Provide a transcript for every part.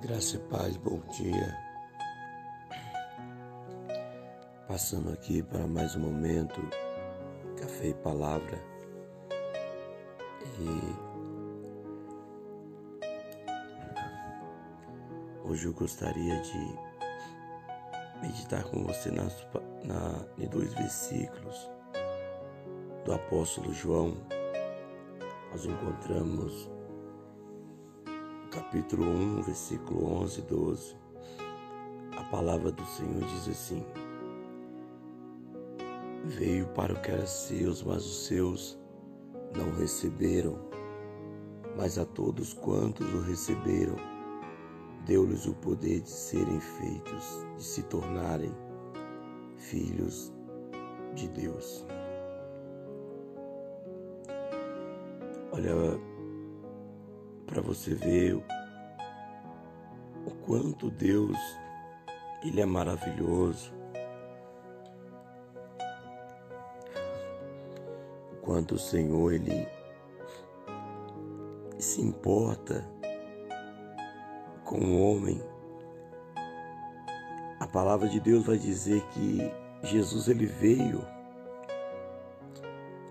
Graça e paz, bom dia. Passando aqui para mais um momento, café e palavra. E hoje eu gostaria de meditar com você nas, na, em dois versículos do apóstolo João. Nós encontramos capítulo 1, versículo 11 e 12, a palavra do Senhor diz assim: Veio para o que era seus, mas os seus não receberam. Mas a todos quantos o receberam, deu-lhes o poder de serem feitos, de se tornarem filhos de Deus. Olha, para você ver o quanto Deus ele é maravilhoso. O quanto o Senhor ele se importa com o homem. A palavra de Deus vai dizer que Jesus ele veio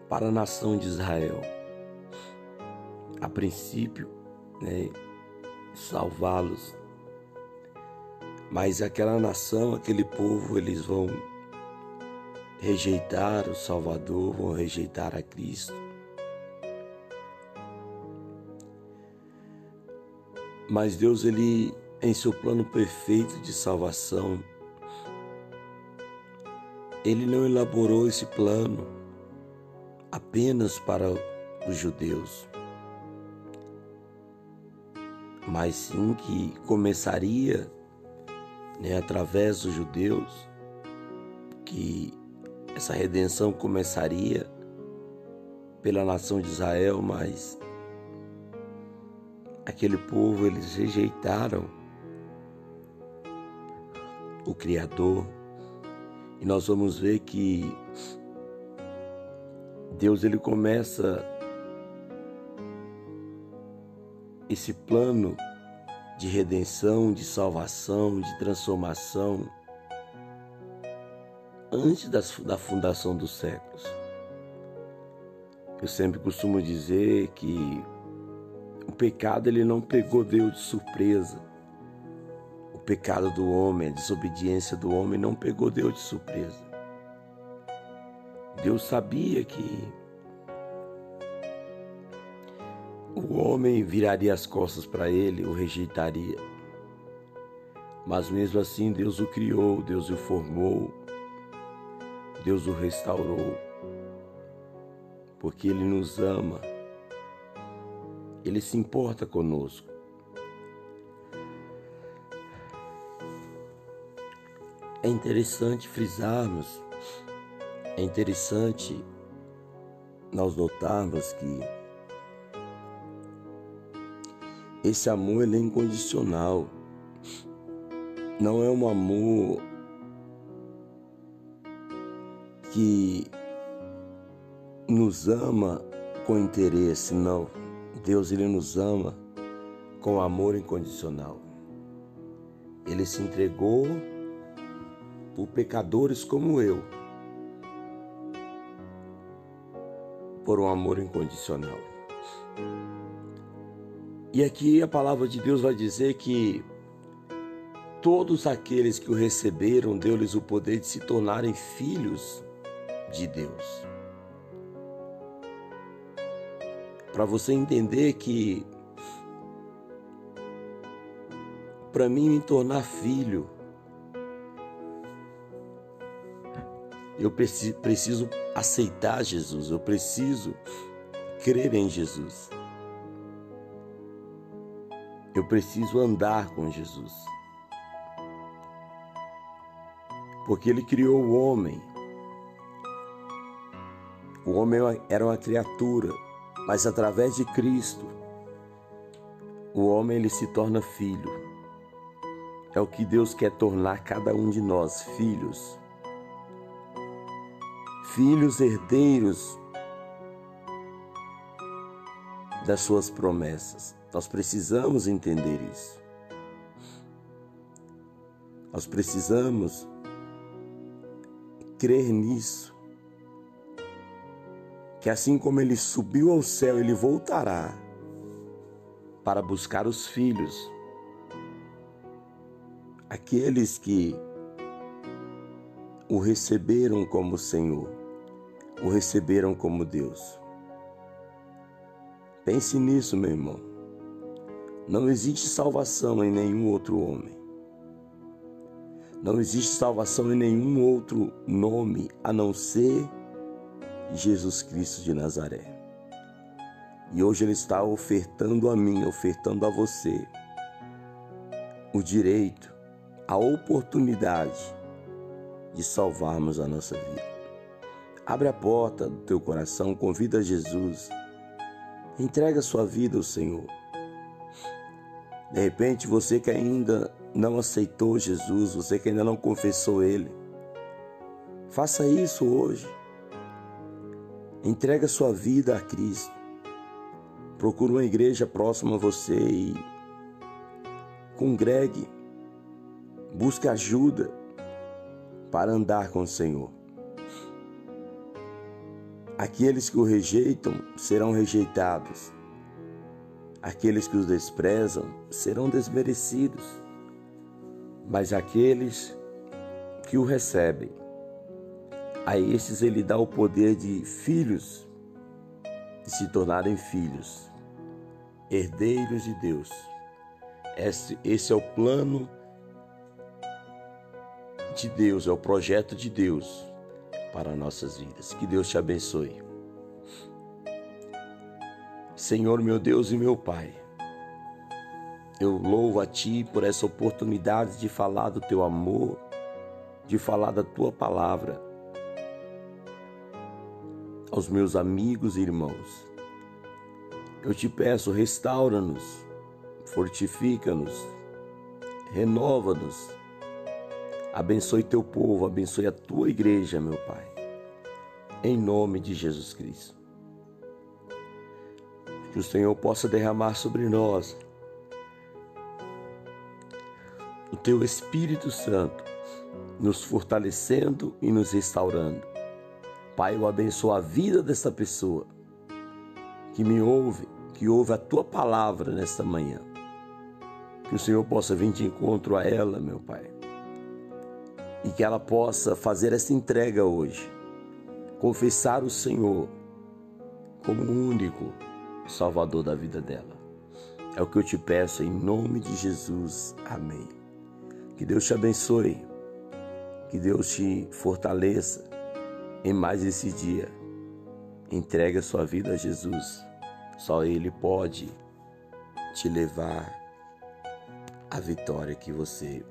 para a nação de Israel. A princípio, né, salvá-los. Mas aquela nação, aquele povo, eles vão rejeitar o Salvador, vão rejeitar a Cristo. Mas Deus, ele, em seu plano perfeito de salvação, ele não elaborou esse plano apenas para os judeus mas sim que começaria né, através dos judeus, que essa redenção começaria pela nação de Israel, mas aquele povo eles rejeitaram o Criador. E nós vamos ver que Deus ele começa esse plano de redenção, de salvação, de transformação, antes da fundação dos séculos. Eu sempre costumo dizer que o pecado ele não pegou Deus de surpresa. O pecado do homem, a desobediência do homem não pegou Deus de surpresa. Deus sabia que o homem viraria as costas para ele, o rejeitaria. Mas mesmo assim, Deus o criou, Deus o formou, Deus o restaurou, porque Ele nos ama, Ele se importa conosco. É interessante frisarmos, é interessante nós notarmos que Esse amor ele é incondicional. Não é um amor que nos ama com interesse, não. Deus ele nos ama com amor incondicional. Ele se entregou por pecadores como eu, por um amor incondicional. E aqui a palavra de Deus vai dizer que todos aqueles que o receberam, deu-lhes o poder de se tornarem filhos de Deus. Para você entender que para mim me tornar filho, eu preciso aceitar Jesus, eu preciso crer em Jesus. Eu preciso andar com Jesus. Porque ele criou o homem. O homem era uma criatura, mas através de Cristo, o homem ele se torna filho. É o que Deus quer tornar cada um de nós, filhos. Filhos herdeiros das suas promessas. Nós precisamos entender isso. Nós precisamos crer nisso. Que assim como ele subiu ao céu, ele voltará para buscar os filhos, aqueles que o receberam como Senhor, o receberam como Deus. Pense nisso, meu irmão. Não existe salvação em nenhum outro homem. Não existe salvação em nenhum outro nome a não ser Jesus Cristo de Nazaré. E hoje Ele está ofertando a mim, ofertando a você o direito, a oportunidade de salvarmos a nossa vida. Abre a porta do teu coração, convida Jesus, entrega sua vida ao Senhor. De repente, você que ainda não aceitou Jesus, você que ainda não confessou Ele, faça isso hoje. Entrega sua vida a Cristo. Procure uma igreja próxima a você e congregue. Busque ajuda para andar com o Senhor. Aqueles que o rejeitam serão rejeitados. Aqueles que os desprezam serão desmerecidos. Mas aqueles que o recebem, a estes ele dá o poder de filhos, de se tornarem filhos, herdeiros de Deus. Esse, esse é o plano de Deus, é o projeto de Deus para nossas vidas. Que Deus te abençoe. Senhor, meu Deus e meu Pai, eu louvo a Ti por essa oportunidade de falar do Teu amor, de falar da Tua palavra aos meus amigos e irmãos. Eu te peço, restaura-nos, fortifica-nos, renova-nos Abençoe teu povo, abençoe a tua igreja, meu Pai. Em nome de Jesus Cristo. Que o Senhor possa derramar sobre nós o teu Espírito Santo, nos fortalecendo e nos restaurando. Pai, eu abençoo a vida dessa pessoa que me ouve, que ouve a tua palavra nesta manhã. Que o Senhor possa vir de encontro a ela, meu Pai e que ela possa fazer essa entrega hoje, confessar o Senhor como único Salvador da vida dela. É o que eu te peço em nome de Jesus. Amém. Que Deus te abençoe, que Deus te fortaleça em mais esse dia. Entregue a sua vida a Jesus. Só Ele pode te levar à vitória que você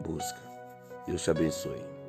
busca. Deus te abençoe.